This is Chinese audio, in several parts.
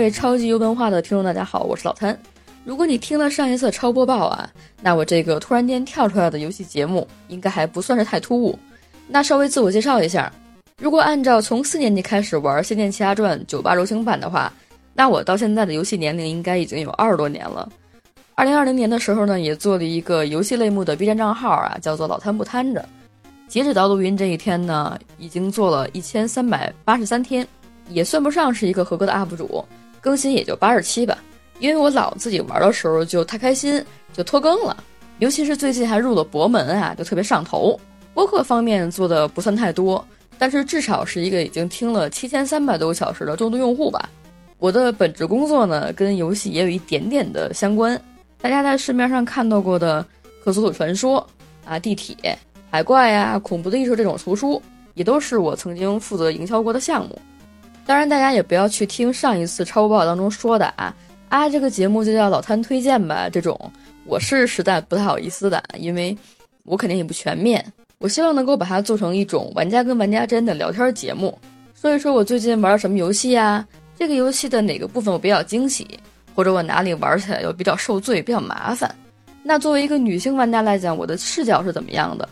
各位超级有文化的听众，大家好，我是老谭。如果你听了上一次超播报啊，那我这个突然间跳出来的游戏节目应该还不算是太突兀。那稍微自我介绍一下，如果按照从四年级开始玩《仙剑奇侠传》九八柔情版的话，那我到现在的游戏年龄应该已经有二十多年了。二零二零年的时候呢，也做了一个游戏类目的 B 站账号啊，叫做老贪不贪着。截止到录音这一天呢，已经做了一千三百八十三天，也算不上是一个合格的 UP 主，更新也就八十七吧。因为我老自己玩的时候就太开心，就拖更了。尤其是最近还入了博门啊，就特别上头。播客方面做的不算太多，但是至少是一个已经听了七千三百多个小时的重度用户吧。我的本职工作呢，跟游戏也有一点点的相关。大家在市面上看到过的《克苏鲁传说》啊，《地铁》。海怪呀，恐怖的艺术这种图书，也都是我曾经负责营销过的项目。当然，大家也不要去听上一次超播报当中说的啊啊，这个节目就叫老摊推荐吧。这种我是实在不太好意思的，因为我肯定也不全面。我希望能够把它做成一种玩家跟玩家之间的聊天节目，说一说我最近玩了什么游戏呀，这个游戏的哪个部分我比较惊喜，或者我哪里玩起来又比较受罪、比较麻烦。那作为一个女性玩家来讲，我的视角是怎么样的？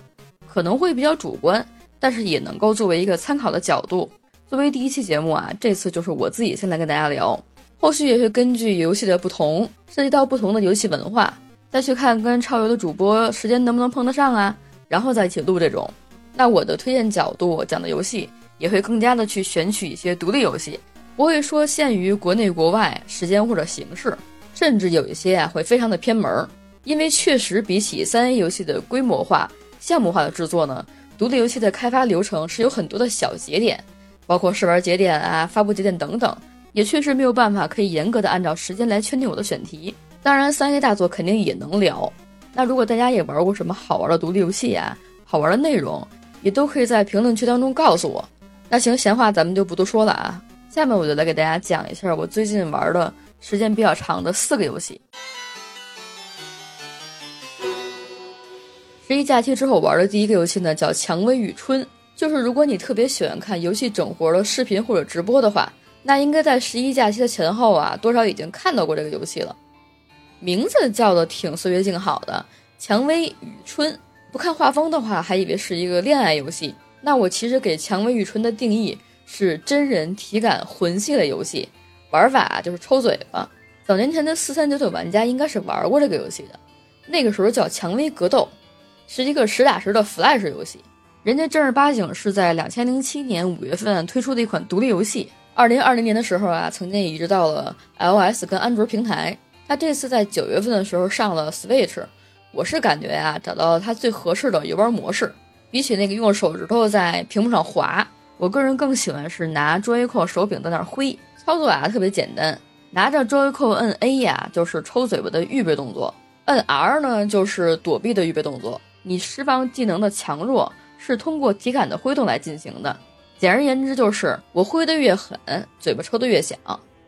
可能会比较主观，但是也能够作为一个参考的角度。作为第一期节目啊，这次就是我自己先来跟大家聊，后续也会根据游戏的不同，涉及到不同的游戏文化，再去看跟超游的主播时间能不能碰得上啊，然后再一起录这种。那我的推荐角度讲的游戏也会更加的去选取一些独立游戏，不会说限于国内国外时间或者形式，甚至有一些啊会非常的偏门，因为确实比起三 A 游戏的规模化。项目化的制作呢，独立游戏的开发流程是有很多的小节点，包括试玩节点啊、发布节点等等，也确实没有办法可以严格的按照时间来圈定我的选题。当然，三 A 大作肯定也能聊。那如果大家也玩过什么好玩的独立游戏啊，好玩的内容，也都可以在评论区当中告诉我。那行，闲话咱们就不多说了啊，下面我就来给大家讲一下我最近玩的时间比较长的四个游戏。十一假期之后玩的第一个游戏呢，叫《蔷薇与春》。就是如果你特别喜欢看游戏整活的视频或者直播的话，那应该在十一假期的前后啊，多少已经看到过这个游戏了。名字叫的挺岁月静好的，《蔷薇与春》。不看画风的话，还以为是一个恋爱游戏。那我其实给《蔷薇与春》的定义是真人体感魂系的游戏，玩法就是抽嘴巴。早年前的四三九九玩家应该是玩过这个游戏的，那个时候叫《蔷薇格斗》。是一个实打实的 Flash 游戏，人家正儿八经是在两千零七年五月份推出的一款独立游戏。二零二零年的时候啊，曾经移植到了 iOS 跟安卓平台。它这次在九月份的时候上了 Switch。我是感觉呀，找到了它最合适的游玩模式。比起那个用手指头在屏幕上滑，我个人更喜欢是拿 Joyco 手柄在那挥。操作啊特别简单，拿着 Joyco 摁 A 呀，就是抽嘴巴的预备动作；摁 R 呢，就是躲避的预备动作。你释放技能的强弱是通过体感的挥动来进行的。简而言之，就是我挥得越狠，嘴巴抽得越响。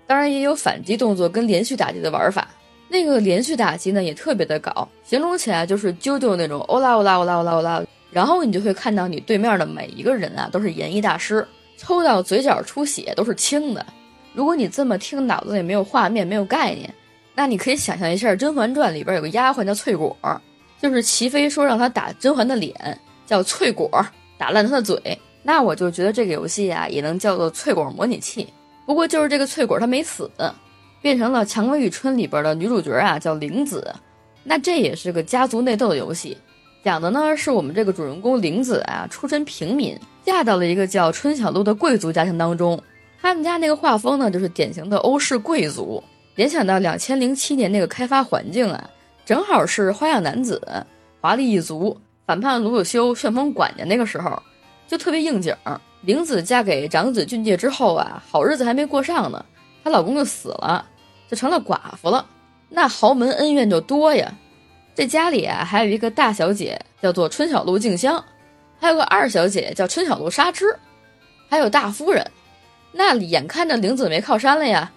当然，也有反击动作跟连续打击的玩法。那个连续打击呢，也特别的搞，形容起来就是啾啾那种欧啦欧啦欧啦欧啦欧啦。然后你就会看到你对面的每一个人啊，都是演艺大师，抽到嘴角出血都是轻的。如果你这么听，脑子里没有画面，没有概念，那你可以想象一下，《甄嬛传》里边有个丫鬟叫翠果。就是齐妃说让她打甄嬛的脸，叫翠果，打烂他的嘴。那我就觉得这个游戏啊，也能叫做翠果模拟器。不过就是这个翠果他没死，变成了《蔷薇与春》里边的女主角啊，叫玲子。那这也是个家族内斗的游戏，讲的呢是我们这个主人公玲子啊，出身平民，嫁到了一个叫春小路的贵族家庭当中。他们家那个画风呢，就是典型的欧式贵族。联想到两千零七年那个开发环境啊。正好是花样男子、华丽一族、反叛鲁鲁修、旋风管家那个时候，就特别应景。玲子嫁给长子俊介之后啊，好日子还没过上呢，她老公就死了，就成了寡妇了。那豪门恩怨就多呀。这家里啊，还有一个大小姐叫做春小路静香，还有个二小姐叫春小路纱织，还有大夫人。那眼看着玲子没靠山了呀，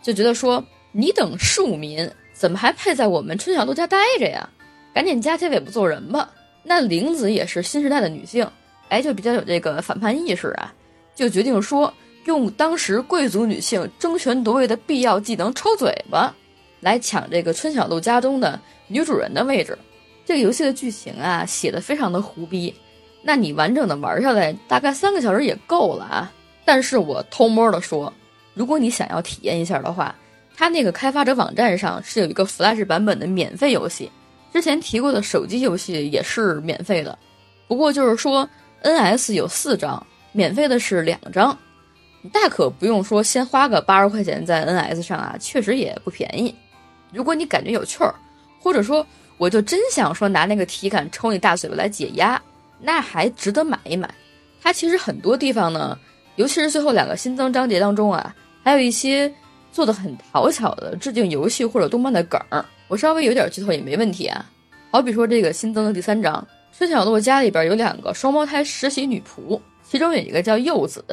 就觉得说你等庶民。怎么还配在我们春晓路家待着呀？赶紧夹起尾巴做人吧！那玲子也是新时代的女性，哎，就比较有这个反叛意识啊，就决定说用当时贵族女性争权夺位的必要技能抽嘴巴，来抢这个春晓路家中的女主人的位置。这个游戏的剧情啊，写的非常的胡逼。那你完整的玩下来，大概三个小时也够了啊。但是我偷摸的说，如果你想要体验一下的话，它那个开发者网站上是有一个 Flash 版本的免费游戏。之前提过的手机游戏也是免费的，不过就是说 NS 有四张，免费的是两张。大可不用说，先花个八十块钱在 NS 上啊，确实也不便宜。如果你感觉有趣儿，或者说我就真想说拿那个体感抽你大嘴巴来解压，那还值得买一买。它其实很多地方呢，尤其是最后两个新增章节当中啊，还有一些做的很讨巧的致敬游戏或者动漫的梗儿。我稍微有点剧透也没问题啊。好比说这个新增的第三章，春晓洛家里边有两个双胞胎实习女仆，其中有一个叫柚子。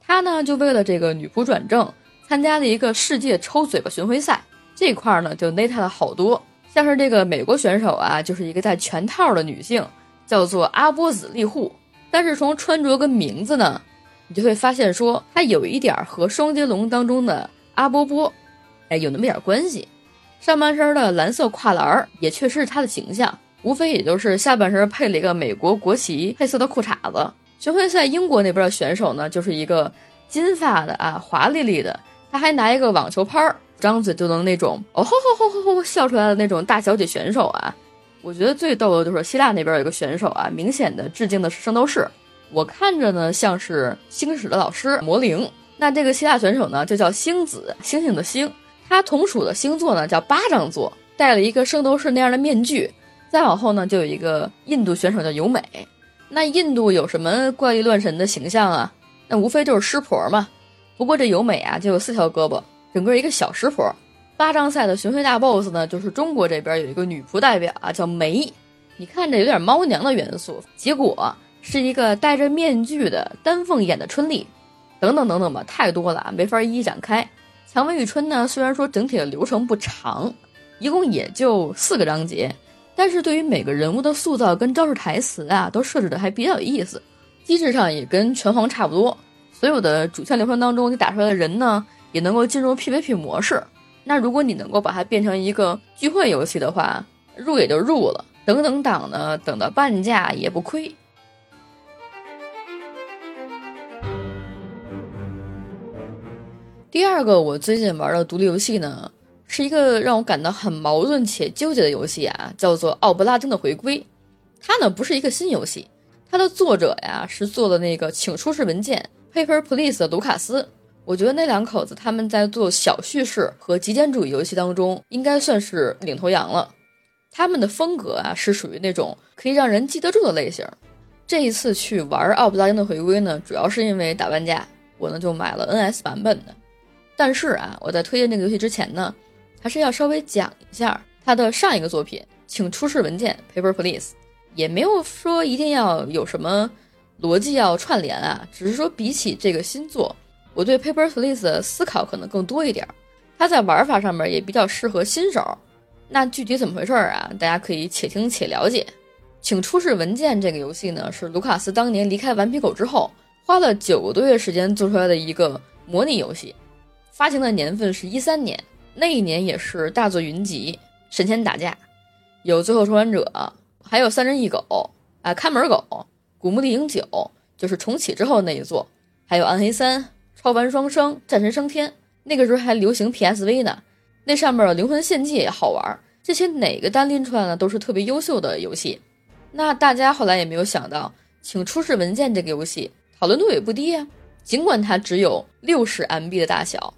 她呢，就为了这个女仆转正，参加了一个世界抽嘴巴巡回赛。这块呢，就内他了好多，像是这个美国选手啊，就是一个戴全套的女性，叫做阿波子利户。但是从穿着跟名字呢，你就会发现说，她有一点和双截龙当中的阿波波，哎，有那么点关系。上半身的蓝色跨栏儿也确实是他的形象，无非也就是下半身配了一个美国国旗配色的裤衩子。巡回赛英国那边的选手呢，就是一个金发的啊，华丽丽的，他还拿一个网球拍儿，张嘴就能那种 哦吼吼吼吼吼笑出来的那种大小姐选手啊。我觉得最逗的就是希腊那边有一个选手啊，明显的致敬的是圣斗士，我看着呢像是星矢的老师魔灵。那这个希腊选手呢就叫星子，星星的星，他同属的星座呢叫巴掌座，戴了一个圣斗士那样的面具。再往后呢就有一个印度选手叫由美。那印度有什么怪力乱神的形象啊？那无非就是湿婆嘛。不过这由美啊，就有四条胳膊，整个一个小湿婆。八张赛的巡回大 boss 呢，就是中国这边有一个女仆代表啊，叫梅。你看着有点猫娘的元素，结果是一个戴着面具的丹凤眼的春丽，等等等等吧，太多了，没法一一展开。蔷薇与春呢，虽然说整体的流程不长，一共也就四个章节。但是对于每个人物的塑造跟招式台词啊，都设置的还比较有意思，机制上也跟拳皇差不多。所有的主线流程当中，你打出来的人呢，也能够进入 PVP 模式。那如果你能够把它变成一个聚会游戏的话，入也就入了，等等档呢，等到半价也不亏。第二个我最近玩的独立游戏呢。是一个让我感到很矛盾且纠结的游戏啊，叫做《奥布拉丁的回归》。它呢不是一个新游戏，它的作者呀是做的那个《请出示文件》（Paper Please） 的卢卡斯。我觉得那两口子他们在做小叙事和极简主义游戏当中，应该算是领头羊了。他们的风格啊是属于那种可以让人记得住的类型。这一次去玩《奥布拉丁的回归》呢，主要是因为打半价，我呢就买了 NS 版本的。但是啊，我在推荐这个游戏之前呢。还是要稍微讲一下他的上一个作品，请出示文件 （Paper Please），也没有说一定要有什么逻辑要串联啊，只是说比起这个新作，我对 Paper Please 的思考可能更多一点。它在玩法上面也比较适合新手。那具体怎么回事啊？大家可以且听且了解。请出示文件这个游戏呢，是卢卡斯当年离开顽皮狗之后，花了九个多月时间做出来的一个模拟游戏，发行的年份是一三年。那一年也是大作云集，神仙打架，有最后生还者，还有三人一狗啊，看门狗，古墓丽影九，就是重启之后那一座，还有暗黑三，超凡双生，战神升天，那个时候还流行 PSV 呢，那上面的灵魂献祭也好玩，这些哪个单拎出来呢，都是特别优秀的游戏。那大家后来也没有想到，请出示文件这个游戏讨论度也不低啊，尽管它只有六十 MB 的大小。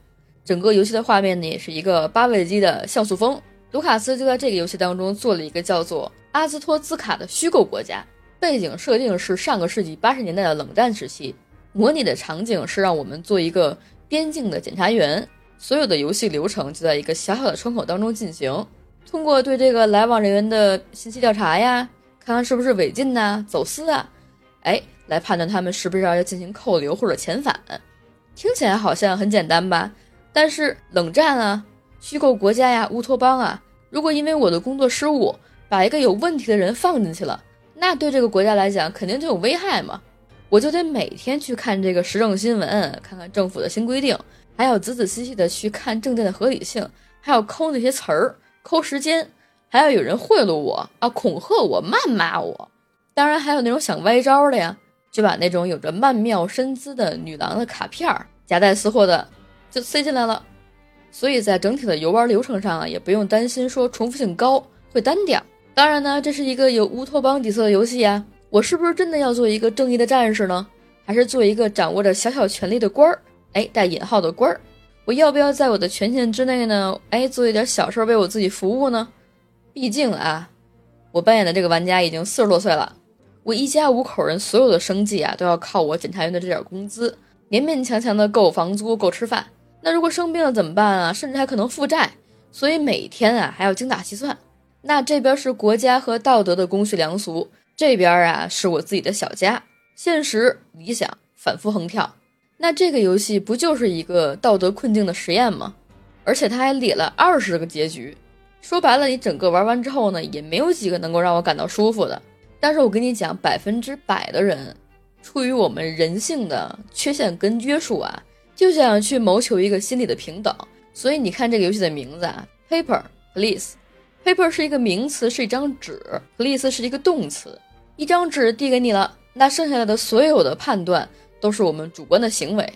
整个游戏的画面呢，也是一个八位机的像素风。卢卡斯就在这个游戏当中做了一个叫做阿兹托兹卡的虚构国家，背景设定是上个世纪八十年代的冷战时期，模拟的场景是让我们做一个边境的检查员，所有的游戏流程就在一个小小的窗口当中进行，通过对这个来往人员的信息调查呀，看看是不是违禁呐、走私啊，哎，来判断他们是不是要进行扣留或者遣返。听起来好像很简单吧？但是冷战啊，虚构国家呀，乌托邦啊，如果因为我的工作失误把一个有问题的人放进去了，那对这个国家来讲肯定就有危害嘛。我就得每天去看这个时政新闻，看看政府的新规定，还要仔仔细细的去看证件的合理性，还要抠那些词儿、抠时间，还要有人贿赂我啊、恐吓我、谩骂我。当然还有那种想歪招的呀，就把那种有着曼妙身姿的女郎的卡片夹带私货的就塞进来了。所以在整体的游玩流程上啊，也不用担心说重复性高会单调。当然呢，这是一个有乌托邦底色的游戏呀。我是不是真的要做一个正义的战士呢？还是做一个掌握着小小权力的官儿？哎，带引号的官儿。我要不要在我的权限之内呢？哎，做一点小事为我自己服务呢？毕竟啊，我扮演的这个玩家已经四十多岁了，我一家五口人所有的生计啊，都要靠我检察院的这点工资，勉勉强强的够房租、够吃饭。那如果生病了怎么办啊？甚至还可能负债，所以每天啊还要精打细算。那这边是国家和道德的公序良俗。这边啊是我自己的小家，现实理想反复横跳，那这个游戏不就是一个道德困境的实验吗？而且它还列了二十个结局，说白了，你整个玩完之后呢，也没有几个能够让我感到舒服的。但是我跟你讲，百分之百的人，出于我们人性的缺陷跟约束啊，就想去谋求一个心理的平等。所以你看这个游戏的名字啊，Paper Please。Paper 是一个名词，是一张纸；Police 是一个动词。一张纸递给你了，那剩下来的所有的判断都是我们主观的行为。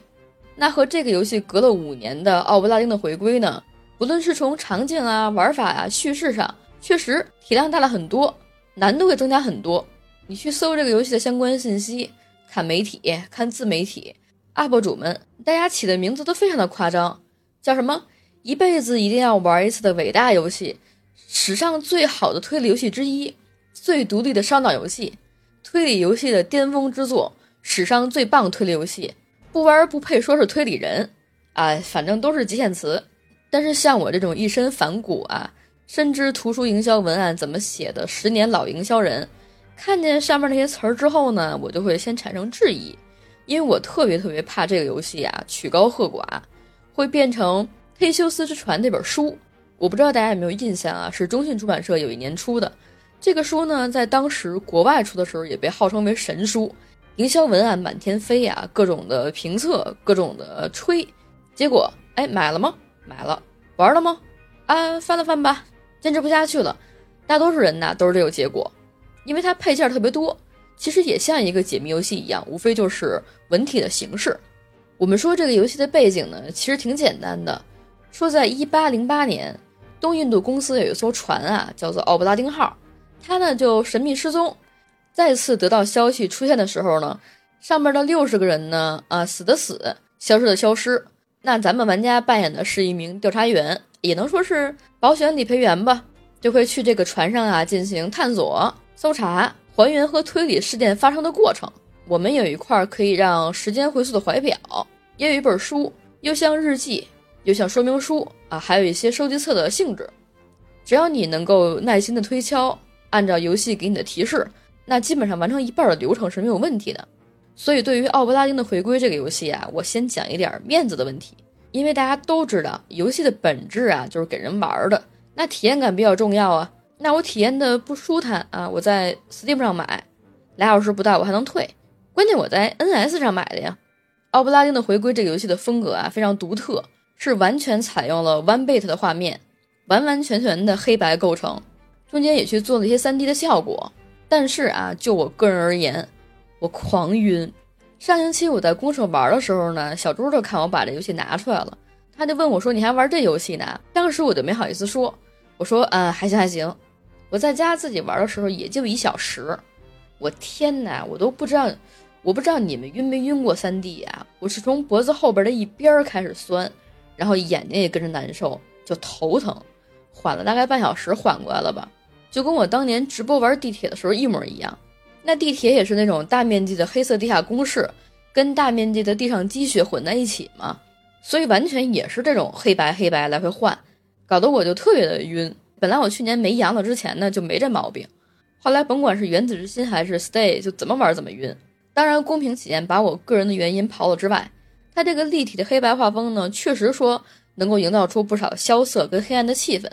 那和这个游戏隔了五年的奥布拉丁的回归呢？不论是从场景啊、玩法啊、叙事上，确实体量大了很多，难度也增加很多。你去搜这个游戏的相关信息，看媒体、看自媒体 UP 主们，大家起的名字都非常的夸张，叫什么“一辈子一定要玩一次的伟大游戏”。史上最好的推理游戏之一，最独立的烧脑游戏，推理游戏的巅峰之作，史上最棒推理游戏，不玩不配说是推理人，哎，反正都是极限词。但是像我这种一身反骨啊，深知图书营销文案怎么写的十年老营销人，看见上面那些词儿之后呢，我就会先产生质疑，因为我特别特别怕这个游戏啊曲高和寡，会变成《忒修斯之船》那本书。我不知道大家有没有印象啊？是中信出版社有一年出的这个书呢，在当时国外出的时候也被号称为神书，营销文案满天飞呀，各种的评测，各种的吹。结果，哎，买了吗？买了。玩了吗？啊，翻了翻吧，坚持不下去了。大多数人呢都是这个结果，因为它配件特别多，其实也像一个解谜游戏一样，无非就是文体的形式。我们说这个游戏的背景呢，其实挺简单的，说在一八零八年。东印度公司有一艘船啊，叫做奥布拉丁号，它呢就神秘失踪。再次得到消息出现的时候呢，上面的六十个人呢，啊死的死，消失的消失。那咱们玩家扮演的是一名调查员，也能说是保险理赔员吧，就会去这个船上啊进行探索、搜查、还原和推理事件发生的过程。我们有一块可以让时间回溯的怀表，也有一本书，又像日记。又像说明书啊，还有一些收集册的性质。只要你能够耐心的推敲，按照游戏给你的提示，那基本上完成一半的流程是没有问题的。所以，对于奥布拉丁的回归这个游戏啊，我先讲一点面子的问题。因为大家都知道，游戏的本质啊就是给人玩的，那体验感比较重要啊。那我体验的不舒坦啊，我在 Steam 上买，俩小时不到我还能退。关键我在 NS 上买的呀。奥布拉丁的回归这个游戏的风格啊非常独特。是完全采用了 One Bit 的画面，完完全全的黑白构成，中间也去做了一些 3D 的效果。但是啊，就我个人而言，我狂晕。上星期我在公社玩的时候呢，小猪就看我把这游戏拿出来了，他就问我说：“你还玩这游戏呢？”当时我就没好意思说，我说：“嗯，还行还行。”我在家自己玩的时候也就一小时。我天哪，我都不知道，我不知道你们晕没晕过三 D 啊？我是从脖子后边的一边开始酸。然后眼睛也跟着难受，就头疼，缓了大概半小时，缓过来了吧，就跟我当年直播玩地铁的时候一模一样。那地铁也是那种大面积的黑色地下工事，跟大面积的地上积雪混在一起嘛，所以完全也是这种黑白黑白来回换，搞得我就特别的晕。本来我去年没阳了之前呢就没这毛病，后来甭管是原子之心还是 Stay，就怎么玩怎么晕。当然公平起见，把我个人的原因刨了之外。它这个立体的黑白画风呢，确实说能够营造出不少萧瑟跟黑暗的气氛。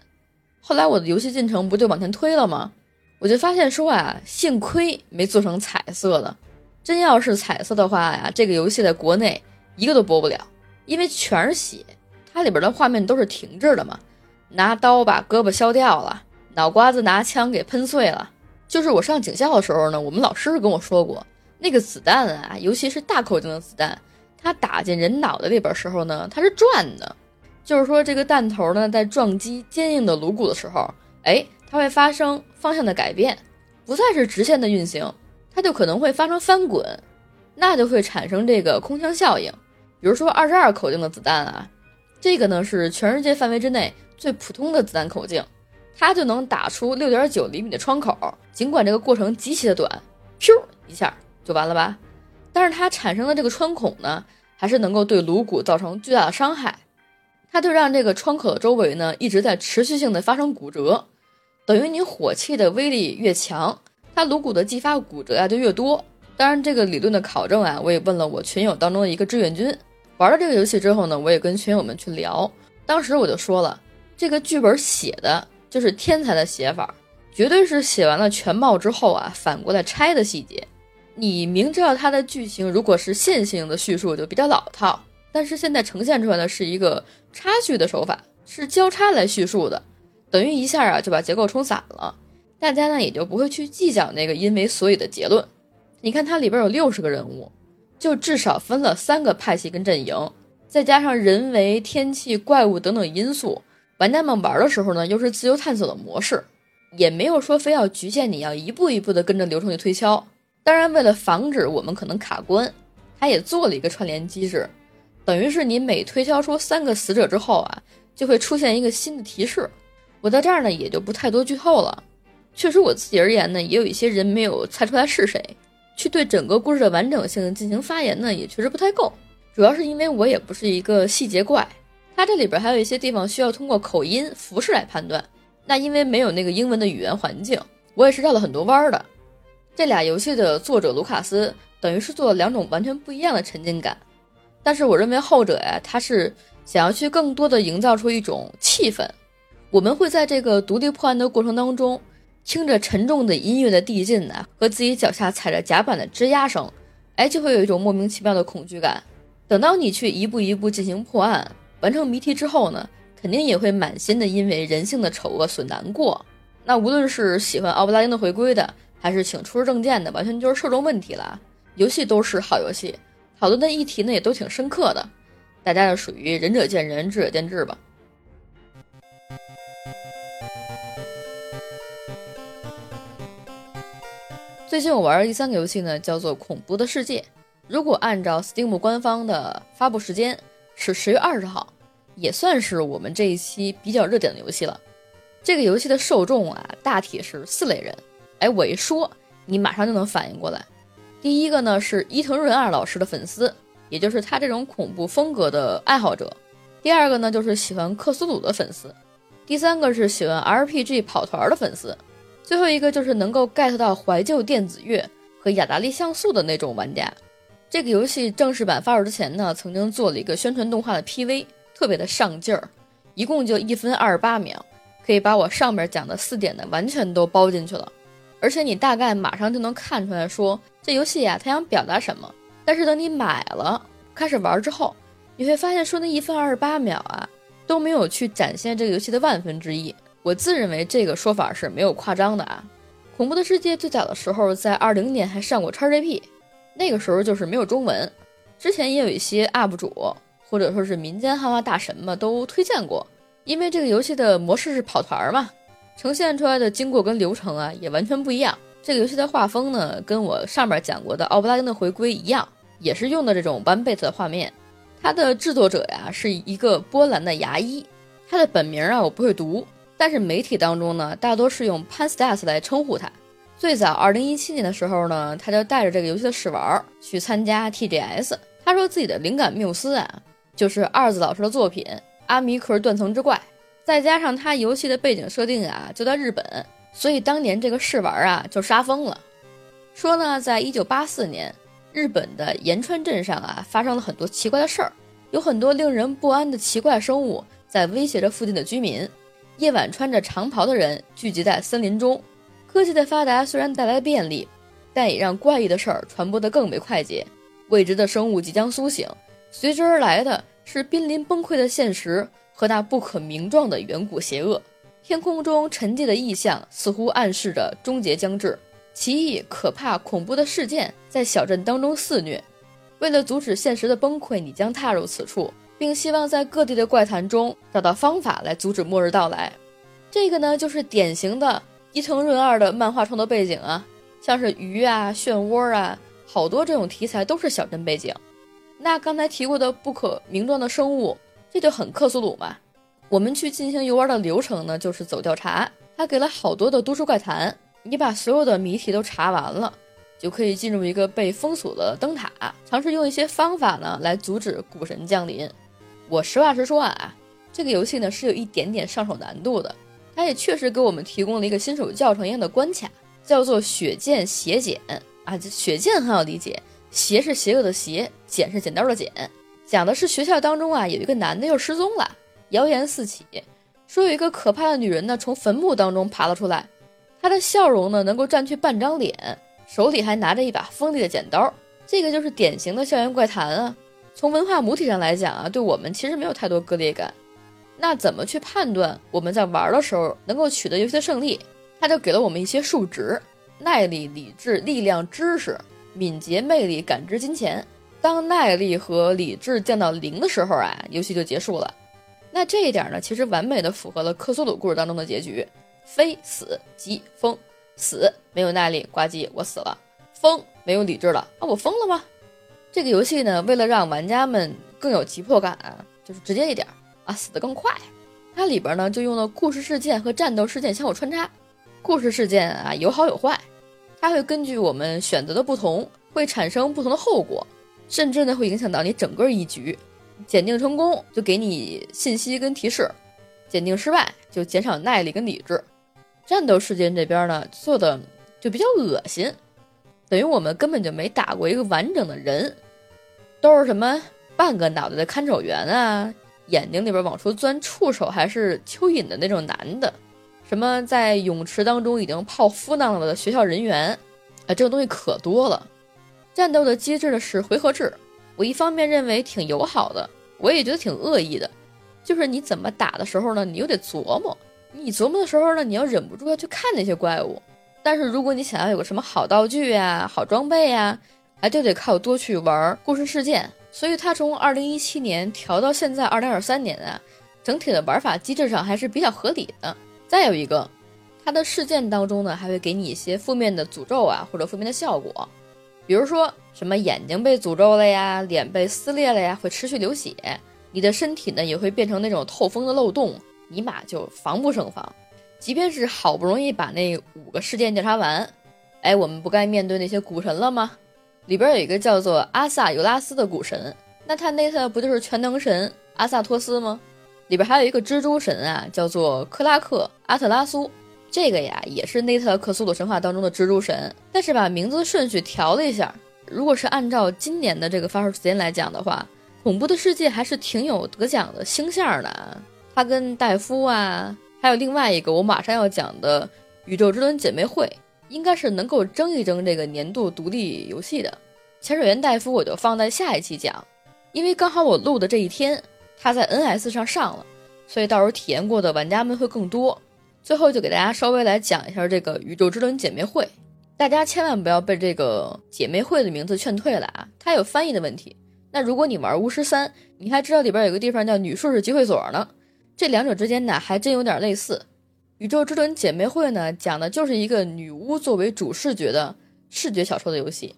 后来我的游戏进程不就往前推了吗？我就发现说啊，幸亏没做成彩色的，真要是彩色的话呀，这个游戏在国内一个都播不了，因为全是血，它里边的画面都是停滞的嘛。拿刀把胳膊削掉了，脑瓜子拿枪给喷碎了。就是我上警校的时候呢，我们老师跟我说过，那个子弹啊，尤其是大口径的子弹，它打进人脑袋里边时候呢，它是转的。就是说，这个弹头呢，在撞击坚硬的颅骨的时候，哎，它会发生方向的改变，不再是直线的运行，它就可能会发生翻滚，那就会产生这个空腔效应。比如说二十二口径的子弹啊，这个呢是全世界范围之内最普通的子弹口径，它就能打出六点九厘米的窗口，尽管这个过程极其的短，咻一下就完了吧。但是它产生的这个穿孔呢，还是能够对颅骨造成巨大的伤害。它就让这个窗口的周围呢一直在持续性的发生骨折，等于你火器的威力越强，它颅骨的继发骨折呀就越多。当然，这个理论的考证啊，我也问了我群友当中的一个志愿军。玩了这个游戏之后呢，我也跟群友们去聊，当时我就说了，这个剧本写的就是天才的写法，绝对是写完了全貌之后啊，反过来拆的细节。你明知道它的剧情如果是线性的叙述就比较老套。但是现在呈现出来的是一个插叙的手法，是交叉来叙述的，等于一下啊就把结构冲散了，大家呢也就不会去计较那个因为所以的结论。你看它里边有六十个人物，就至少分了三个派系跟阵营，再加上人为、天气、怪物等等因素，玩家们玩的时候呢又是自由探索的模式，也没有说非要局限你要一步一步的跟着流程去推敲。当然，为了防止我们可能卡关，他也做了一个串联机制。等于是你每推敲出三个死者之后啊，就会出现一个新的提示。我在这儿呢也就不太多剧透了。确实我自己而言呢，也有一些人没有猜出来是谁，去对整个故事的完整性进行发言呢，也确实不太够。主要是因为我也不是一个细节怪，它这里边还有一些地方需要通过口音、服饰来判断。那因为没有那个英文的语言环境，我也是绕了很多弯儿的。这俩游戏的作者卢卡斯等于是做了两种完全不一样的沉浸感。但是我认为后者呀，他是想要去更多的营造出一种气氛。我们会在这个独立破案的过程当中，听着沉重的音乐的递进呢，和自己脚下踩着甲板的吱呀声，哎，就会有一种莫名其妙的恐惧感。等到你去一步一步进行破案，完成谜题之后呢，肯定也会满心的因为人性的丑恶所难过。那无论是喜欢奥布拉丁的回归的，还是请出示证件的，完全就是受众问题了。游戏都是好游戏。讨论的议题呢也都挺深刻的，大家就属于仁者见仁，智者见智吧。最近我玩的第三个游戏呢，叫做《恐怖的世界》。如果按照 Steam 官方的发布时间是十月二十号，也算是我们这一期比较热点的游戏了。这个游戏的受众啊，大体是四类人。哎，我一说，你马上就能反应过来。第一个呢是伊藤润二老师的粉丝，也就是他这种恐怖风格的爱好者。第二个呢就是喜欢克苏鲁的粉丝。第三个是喜欢 RPG 跑团的粉丝。最后一个就是能够 get 到怀旧电子乐和雅达利像素的那种玩家。这个游戏正式版发售之前呢，曾经做了一个宣传动画的 PV，特别的上劲儿，一共就一分二十八秒，可以把我上面讲的四点呢完全都包进去了。而且你大概马上就能看出来说。这游戏呀，它想表达什么？但是等你买了开始玩之后，你会发现说那一分二十八秒啊都没有去展现这个游戏的万分之一。我自认为这个说法是没有夸张的啊。恐怖的世界最早的时候在二零年还上过 XGP，那个时候就是没有中文。之前也有一些 UP 主或者说是民间汉化大神嘛都推荐过，因为这个游戏的模式是跑团嘛，呈现出来的经过跟流程啊也完全不一样。这个游戏的画风呢，跟我上面讲过的《奥布拉丁的回归》一样，也是用的这种 one bit 的画面。它的制作者呀是一个波兰的牙医，他的本名啊我不会读，但是媒体当中呢大多是用 Panstas 来称呼他。最早2017年的时候呢，他就带着这个游戏的试玩去参加 TGS，他说自己的灵感缪斯啊就是二子老师的作品《阿弥克断层之怪》，再加上他游戏的背景设定啊就在日本。所以当年这个试玩啊就杀疯了，说呢，在一九八四年，日本的岩川镇上啊发生了很多奇怪的事儿，有很多令人不安的奇怪生物在威胁着附近的居民。夜晚穿着长袍的人聚集在森林中。科技的发达虽然带来便利，但也让怪异的事儿传播得更为快捷。未知的生物即将苏醒，随之而来的是濒临崩溃的现实和那不可名状的远古邪恶。天空中沉寂的异象似乎暗示着终结将至，奇异、可怕、恐怖的事件在小镇当中肆虐。为了阻止现实的崩溃，你将踏入此处，并希望在各地的怪谈中找到方法来阻止末日到来。这个呢，就是典型的伊藤润二的漫画创作背景啊，像是鱼啊、漩涡啊。好多这种题材都是小镇背景，那刚才提过的不可名状的生物，这就很克苏鲁嘛。我们去进行游玩的流程呢，就是走调查，他给了好多的都市怪谈，你把所有的谜题都查完了，就可以进入一个被封锁的灯塔，尝试用一些方法呢来阻止古神降临。我实话实说啊，这个游戏呢是有一点点上手难度的，它也确实给我们提供了一个新手教程一样的关卡，叫做血溅血检。啊，这血溅很好理解，邪是邪恶的邪，剪是剪刀的剪，讲的是学校当中啊有一个男的又失踪了，谣言四起，说有一个可怕的女人呢从坟墓当中爬了出来，她的笑容呢能够占据半张脸，手里还拿着一把锋利的剪刀，这个就是典型的校园怪谈啊。从文化母体上来讲啊，对我们其实没有太多割裂感。那怎么去判断我们在玩的时候能够取得游戏的胜利？他就给了我们一些数值。耐力、理智、力量、知识、敏捷、魅力、感知、金钱。当耐力和理智降到零的时候啊，游戏就结束了。那这一点呢，其实完美的符合了克苏鲁故事当中的结局：非死即疯。死没有耐力，呱唧，我死了；疯没有理智了，啊，我疯了吗？这个游戏呢，为了让玩家们更有急迫感，就是直接一点啊，死得更快。它里边呢，就用了故事事件和战斗事件相互穿插。故事事件啊，有好有坏，它会根据我们选择的不同，会产生不同的后果，甚至呢会影响到你整个一局。检定成功就给你信息跟提示，检定失败就减少耐力跟理智。战斗事件这边呢做的就比较恶心，等于我们根本就没打过一个完整的人，都是什么半个脑袋的看守员啊，眼睛里边往出钻触手还是蚯蚓的那种男的。什么在泳池当中已经泡敷囊了的学校人员，啊，这个东西可多了。战斗的机制呢是回合制，我一方面认为挺友好的，我也觉得挺恶意的。就是你怎么打的时候呢，你又得琢磨。你琢磨的时候呢，你要忍不住要去看那些怪物。但是如果你想要有个什么好道具呀、好装备呀，哎，就得靠多去玩故事事件。所以它从二零一七年调到现在二零二三年啊，整体的玩法机制上还是比较合理的。再有一个，它的事件当中呢，还会给你一些负面的诅咒啊，或者负面的效果，比如说什么眼睛被诅咒了呀，脸被撕裂了呀，会持续流血，你的身体呢也会变成那种透风的漏洞，尼玛就防不胜防。即便是好不容易把那五个事件调查完，哎，我们不该面对那些古神了吗？里边有一个叫做阿萨尤拉斯的古神，那他那特不就是全能神阿萨托斯吗？里边还有一个蜘蛛神啊，叫做克拉克阿特拉苏，这个呀也是内特克苏鲁神话当中的蜘蛛神，但是把名字顺序调了一下。如果是按照今年的这个发售时间来讲的话，恐怖的世界还是挺有得奖的星象的。他跟戴夫啊，还有另外一个我马上要讲的宇宙之轮姐妹会，应该是能够争一争这个年度独立游戏的。潜水员戴夫我就放在下一期讲，因为刚好我录的这一天。他在 NS 上上了，所以到时候体验过的玩家们会更多。最后就给大家稍微来讲一下这个《宇宙之轮姐妹会》，大家千万不要被这个姐妹会的名字劝退了啊！它有翻译的问题。那如果你玩巫师三，你还知道里边有个地方叫女术士集会所呢。这两者之间呢还真有点类似。《宇宙之轮姐妹会》呢讲的就是一个女巫作为主视觉的视觉小说的游戏。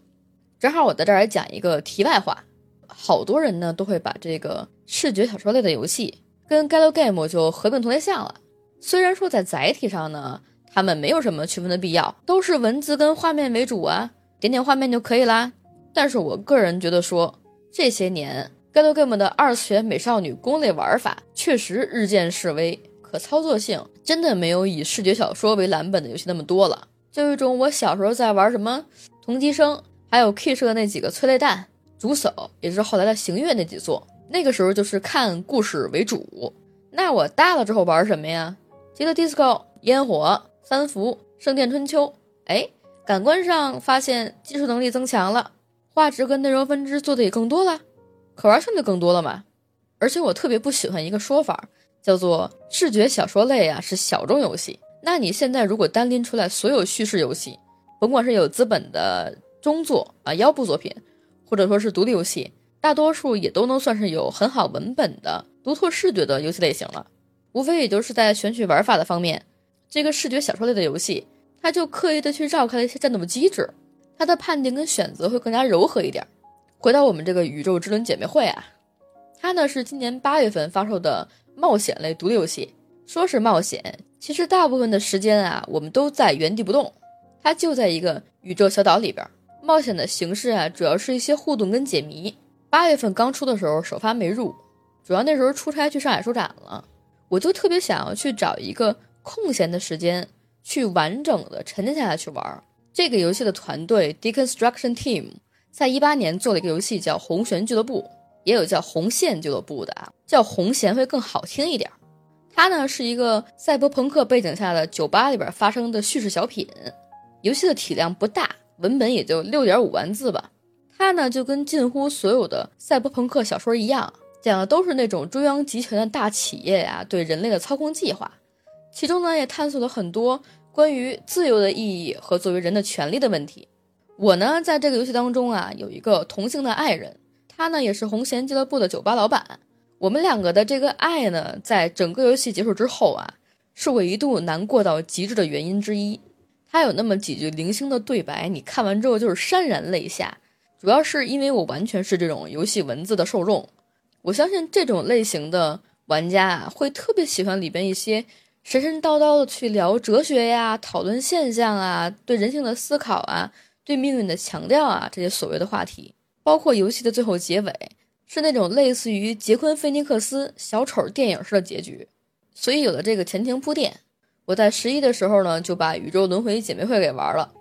正好我在这儿来讲一个题外话。好多人呢都会把这个视觉小说类的游戏跟 Galgame 就合并同类项了。虽然说在载体上呢，他们没有什么区分的必要，都是文字跟画面为主啊，点点画面就可以啦。但是我个人觉得说，这些年 Galgame 的二次元美少女攻略玩法确实日渐式微，可操作性真的没有以视觉小说为蓝本的游戏那么多了。就有一种我小时候在玩什么同级生，还有 K 社那几个催泪弹。主手也就是后来的行月那几座，那个时候就是看故事为主。那我大了之后玩什么呀？极乐 DISCO、烟火、三伏、圣殿春秋。哎，感官上发现技术能力增强了，画质跟内容分支做的也更多了，可玩性就更多了嘛。而且我特别不喜欢一个说法，叫做视觉小说类啊是小众游戏。那你现在如果单拎出来所有叙事游戏，甭管是有资本的中作啊腰部作品，或者说是独立游戏，大多数也都能算是有很好文本的独特视觉的游戏类型了。无非也就是在选取玩法的方面，这个视觉小说类的游戏，它就刻意的去绕开了一些战斗机制，它的判定跟选择会更加柔和一点。回到我们这个宇宙之轮姐妹会啊。它呢是今年八月份发售的冒险类独立游戏，说是冒险，其实大部分的时间啊，我们都在原地不动。它就在一个宇宙小岛里边，冒险的形式啊，主要是一些互动跟解谜。八月份刚出的时候，首发没入，主要那时候出差去上海书展了，我就特别想要去找一个空闲的时间，去完整的沉浸下来去玩。这个游戏的团队 Deconstruction Team 在一八年做了一个游戏叫《红旋俱乐部》。也有叫红线俱乐部的啊，叫红弦会更好听一点。它呢是一个赛博朋克背景下的酒吧里边发生的叙事小品。游戏的体量不大，文本也就六点五万字吧。它呢就跟近乎所有的赛博朋克小说一样，讲的都是那种中央集权的大企业呀对人类的操控计划。其中呢也探索了很多关于自由的意义和作为人的权利的问题。我呢在这个游戏当中啊有一个同性的爱人。他呢也是红弦俱乐部的酒吧老板，我们两个的这个爱呢，在整个游戏结束之后啊，是我一度难过到极致的原因之一。他有那么几句零星的对白，你看完之后就是潸然泪下。主要是因为我完全是这种游戏文字的受众，我相信这种类型的玩家啊，会特别喜欢里边一些神神叨叨的去聊哲学呀、讨论现象啊、对人性的思考啊、对命运的强调啊这些所谓的话题。包括游戏的最后结尾是那种类似于杰昆·菲尼克斯小丑电影式的结局，所以有了这个前庭铺垫，我在十一的时候呢就把《宇宙轮回姐妹会》给玩了。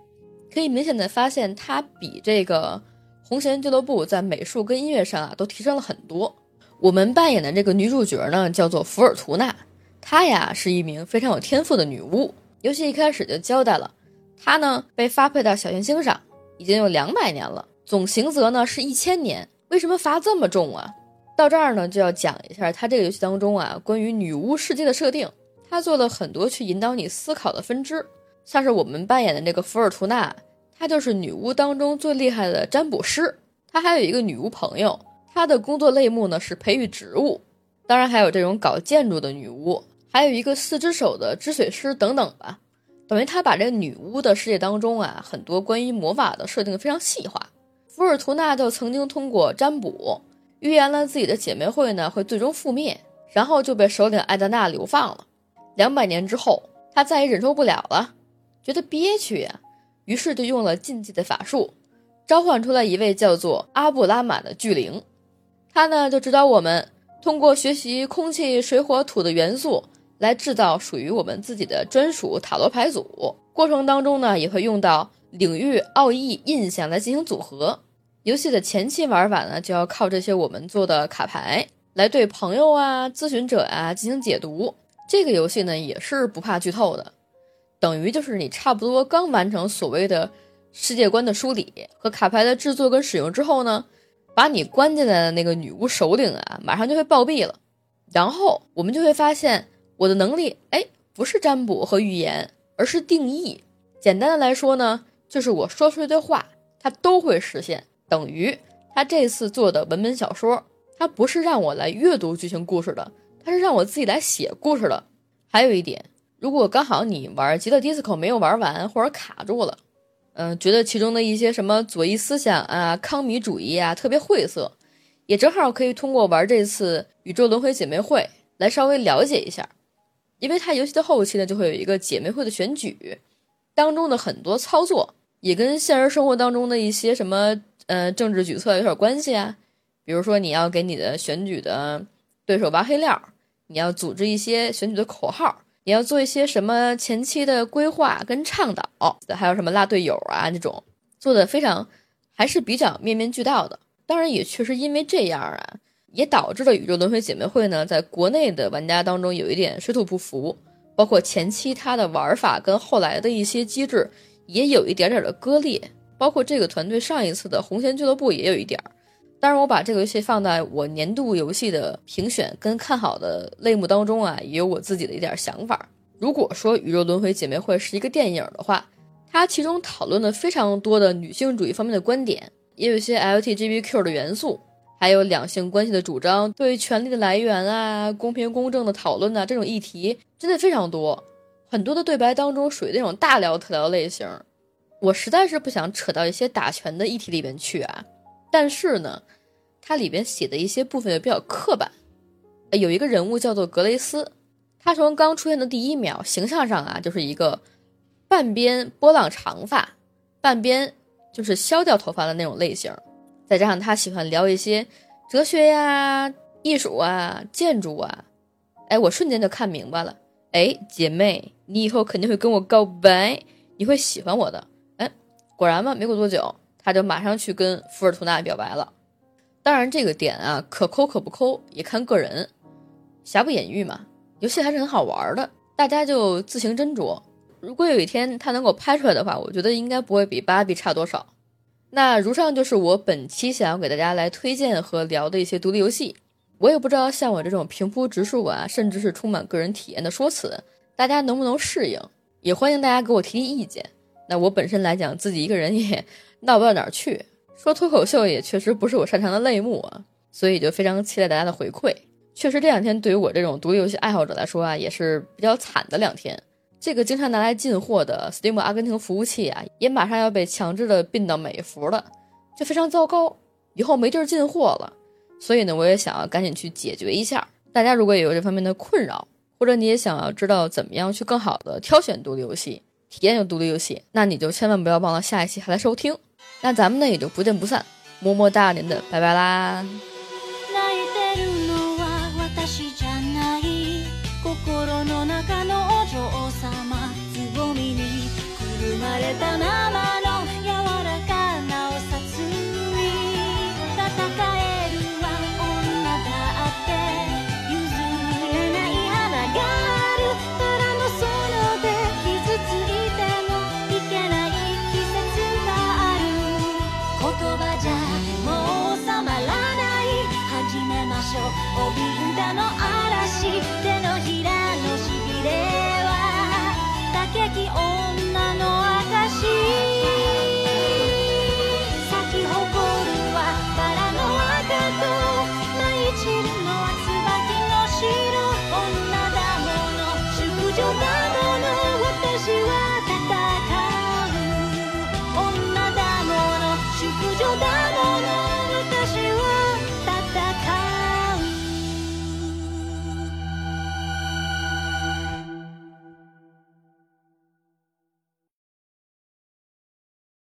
可以明显的发现，它比这个《红弦俱乐部》在美术跟音乐上啊都提升了很多。我们扮演的这个女主角呢叫做福尔图娜，她呀是一名非常有天赋的女巫。游戏一开始就交代了，她呢被发配到小行星上已经有两百年了。总刑责呢是一千年，为什么罚这么重啊？到这儿呢就要讲一下他这个游戏当中啊关于女巫世界的设定，他做了很多去引导你思考的分支，像是我们扮演的这个福尔图娜，她就是女巫当中最厉害的占卜师，她还有一个女巫朋友，她的工作类目呢是培育植物，当然还有这种搞建筑的女巫，还有一个四只手的治水师等等吧，等于他把这个女巫的世界当中啊很多关于魔法的设定非常细化。福尔图娜就曾经通过占卜预言了自己的姐妹会呢会最终覆灭，然后就被首领艾德娜流放了。两百年之后，他再也忍受不了了，觉得憋屈呀，于是就用了禁忌的法术，召唤出来一位叫做阿布拉玛的巨灵。他呢就指导我们通过学习空气、水、火、土的元素来制造属于我们自己的专属塔罗牌组。过程当中呢也会用到领域、奥义、印象来进行组合。游戏的前期玩法呢，就要靠这些我们做的卡牌来对朋友啊、咨询者啊进行解读。这个游戏呢，也是不怕剧透的，等于就是你差不多刚完成所谓的世界观的梳理和卡牌的制作跟使用之后呢，把你关进来的那个女巫首领啊，马上就会暴毙了。然后我们就会发现，我的能力哎，不是占卜和预言，而是定义。简单的来说呢，就是我说出来的话，它都会实现。等于他这次做的文本小说，他不是让我来阅读剧情故事的，他是让我自己来写故事的。还有一点，如果刚好你玩极乐 DISCO 没有玩完或者卡住了，嗯，觉得其中的一些什么左翼思想啊、康米主义啊特别晦涩，也正好可以通过玩这次宇宙轮回姐妹会来稍微了解一下，因为它游戏的后期呢就会有一个姐妹会的选举，当中的很多操作也跟现实生活当中的一些什么。呃，政治举措有点关系啊，比如说你要给你的选举的对手挖黑料，你要组织一些选举的口号，你要做一些什么前期的规划跟倡导，还有什么拉队友啊这种，做的非常还是比较面面俱到的。当然，也确实因为这样啊，也导致了宇宙轮回姐妹会呢，在国内的玩家当中有一点水土不服，包括前期它的玩法跟后来的一些机制也有一点点的割裂，包括这个团队上一次的红线俱乐部也有一点儿。当然，我把这个游戏放在我年度游戏的评选跟看好的类目当中啊，也有我自己的一点想法。如果说《宇宙轮回姐妹会》是一个电影的话，它其中讨论了非常多的女性主义方面的观点，也有一些 LGBTQ 的元素。还有两性关系的主张，对权力的来源啊，公平公正的讨论啊，这种议题真的非常多。很多的对白当中属于那种大聊特聊类型，我实在是不想扯到一些打拳的议题里边去啊。但是呢，它里边写的一些部分又比较刻板。有一个人物叫做格雷斯，他从刚出现的第一秒，形象上啊就是一个半边波浪长发，半边就是削掉头发的那种类型。再加上他喜欢聊一些哲学呀、艺术啊、建筑啊，哎，我瞬间就看明白了。哎，姐妹，你以后肯定会跟我告白，你会喜欢我的。果然嘛，没过多久，他就马上去跟福尔图娜表白了。当然，这个点啊，可抠可不抠，也看个人，瑕不掩瑜嘛。游戏还是很好玩的，大家就自行斟酌。如果有一天他能够拍出来的话，我觉得应该不会比芭比差多少。那如上就是我本期想要给大家来推荐和聊的一些独立游戏。我也不知道像我这种平铺直述啊，甚至是充满个人体验的说辞，大家能不能适应？也欢迎大家给我提提意见。那我本身来讲，自己一个人也 闹不到哪儿去，说脱口秀也确实不是我擅长的类目啊，所以就非常期待大家的回馈。确实这两天对于我这种独立游戏爱好者来说啊，也是比较惨的两天。这个经常拿来进货的 Steam 阿根廷服务器啊，也马上要被强制的并到美服了，就非常糟糕，以后没地儿进货了。所以呢，我也想要赶紧去解决一下。大家如果也有这方面的困扰，或者你也想要知道怎么样去更好的挑选独立游戏、体验有独立游戏，那你就千万不要忘了下一期还来收听。那咱们呢，也就不见不散，么么哒，您的拜拜啦。